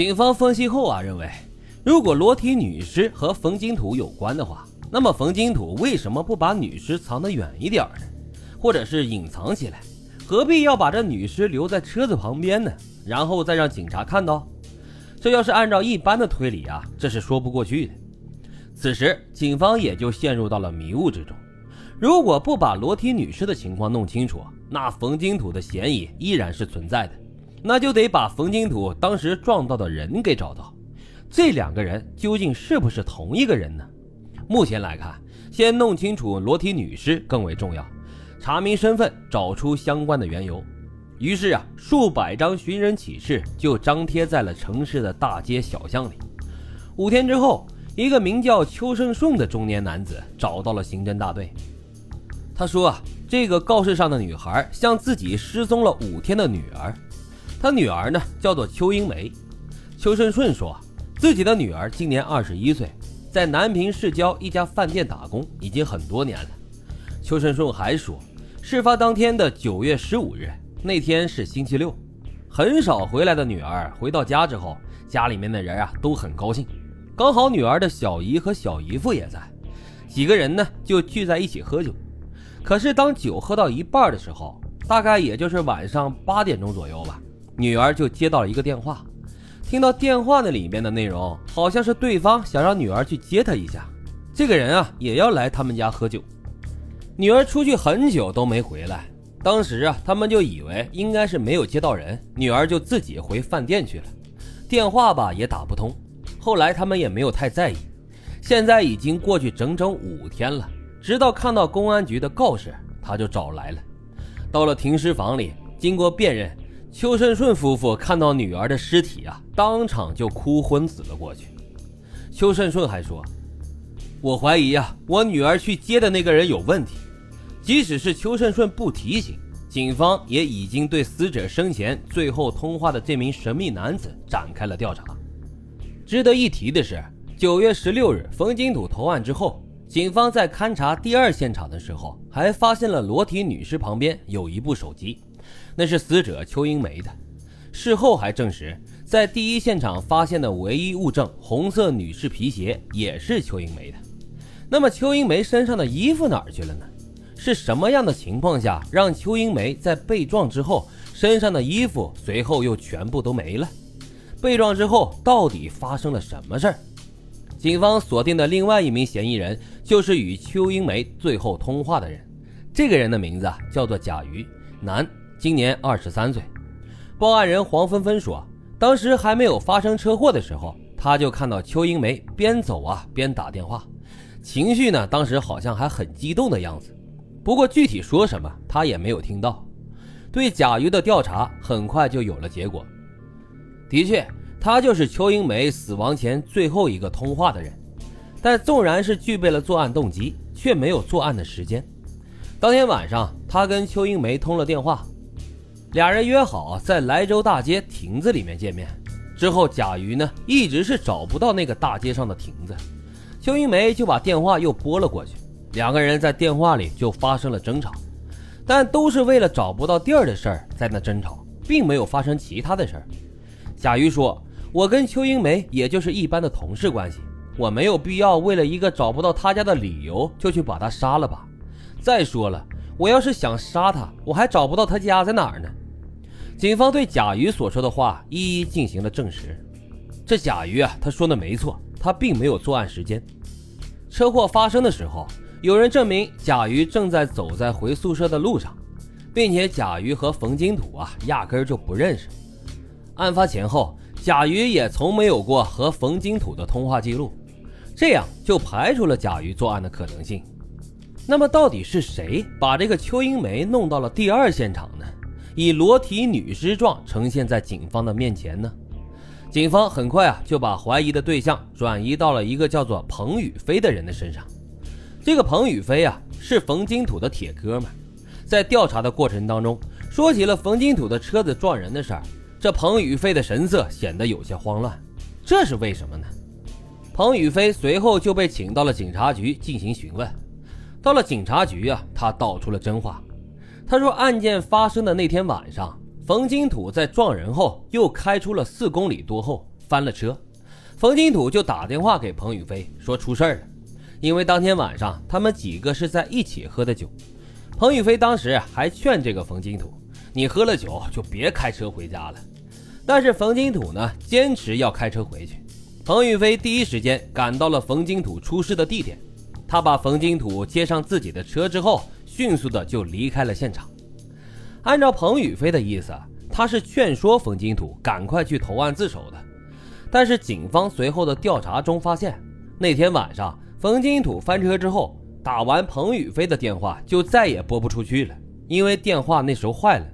警方分析后啊，认为如果裸体女尸和冯金土有关的话，那么冯金土为什么不把女尸藏得远一点呢？或者是隐藏起来？何必要把这女尸留在车子旁边呢？然后再让警察看到？这要是按照一般的推理啊，这是说不过去的。此时，警方也就陷入到了迷雾之中。如果不把裸体女尸的情况弄清楚，那冯金土的嫌疑依然是存在的。那就得把冯金土当时撞到的人给找到，这两个人究竟是不是同一个人呢？目前来看，先弄清楚裸体女尸更为重要，查明身份，找出相关的缘由。于是啊，数百张寻人启事就张贴在了城市的大街小巷里。五天之后，一个名叫邱胜顺的中年男子找到了刑侦大队。他说啊，这个告示上的女孩像自己失踪了五天的女儿。他女儿呢，叫做邱英梅。邱胜顺说，自己的女儿今年二十一岁，在南平市郊一家饭店打工，已经很多年了。邱胜顺还说，事发当天的九月十五日那天是星期六，很少回来的女儿回到家之后，家里面的人啊都很高兴，刚好女儿的小姨和小姨夫也在，几个人呢就聚在一起喝酒。可是当酒喝到一半的时候，大概也就是晚上八点钟左右吧。女儿就接到了一个电话，听到电话那里面的内容，好像是对方想让女儿去接她一下。这个人啊，也要来他们家喝酒。女儿出去很久都没回来，当时啊，他们就以为应该是没有接到人，女儿就自己回饭店去了。电话吧也打不通，后来他们也没有太在意。现在已经过去整整五天了，直到看到公安局的告示，他就找来了。到了停尸房里，经过辨认。邱胜顺夫妇看到女儿的尸体啊，当场就哭昏死了过去。邱胜顺还说：“我怀疑啊，我女儿去接的那个人有问题。即使是邱胜顺不提醒，警方也已经对死者生前最后通话的这名神秘男子展开了调查。值得一提的是，九月十六日冯金土投案之后，警方在勘查第二现场的时候，还发现了裸体女尸旁边有一部手机。”那是死者邱英梅的。事后还证实，在第一现场发现的唯一物证——红色女士皮鞋，也是邱英梅的。那么，邱英梅身上的衣服哪儿去了呢？是什么样的情况下，让邱英梅在被撞之后，身上的衣服随后又全部都没了？被撞之后，到底发生了什么事儿？警方锁定的另外一名嫌疑人，就是与邱英梅最后通话的人。这个人的名字叫做贾瑜，男。今年二十三岁，报案人黄芬芬说，当时还没有发生车祸的时候，他就看到邱英梅边走啊边打电话，情绪呢当时好像还很激动的样子。不过具体说什么他也没有听到。对贾瑜的调查很快就有了结果，的确，他就是邱英梅死亡前最后一个通话的人。但纵然是具备了作案动机，却没有作案的时间。当天晚上，他跟邱英梅通了电话。俩人约好在莱州大街亭子里面见面。之后，贾瑜呢一直是找不到那个大街上的亭子，邱英梅就把电话又拨了过去。两个人在电话里就发生了争吵，但都是为了找不到地儿的事儿在那争吵，并没有发生其他的事儿。贾瑜说：“我跟邱英梅也就是一般的同事关系，我没有必要为了一个找不到他家的理由就去把他杀了吧。再说了，我要是想杀他，我还找不到他家在哪儿呢。”警方对贾瑜所说的话一一进行了证实。这贾瑜啊，他说的没错，他并没有作案时间。车祸发生的时候，有人证明贾瑜正在走在回宿舍的路上，并且贾瑜和冯金土啊压根就不认识。案发前后，贾瑜也从没有过和冯金土的通话记录，这样就排除了贾瑜作案的可能性。那么，到底是谁把这个邱英梅弄到了第二现场呢？以裸体女尸状呈现在警方的面前呢？警方很快啊就把怀疑的对象转移到了一个叫做彭宇飞的人的身上。这个彭宇飞啊是冯金土的铁哥们，在调查的过程当中，说起了冯金土的车子撞人的事儿。这彭宇飞的神色显得有些慌乱，这是为什么呢？彭宇飞随后就被请到了警察局进行询问。到了警察局啊，他道出了真话。他说，案件发生的那天晚上，冯金土在撞人后，又开出了四公里多后，翻了车，冯金土就打电话给彭宇飞说出事儿了，因为当天晚上他们几个是在一起喝的酒。彭宇飞当时还劝这个冯金土，你喝了酒就别开车回家了。但是冯金土呢，坚持要开车回去。彭宇飞第一时间赶到了冯金土出事的地点，他把冯金土接上自己的车之后，迅速的就离开了现场。按照彭宇飞的意思，他是劝说冯金土赶快去投案自首的。但是警方随后的调查中发现，那天晚上冯金土翻车之后，打完彭宇飞的电话就再也拨不出去了，因为电话那时候坏了。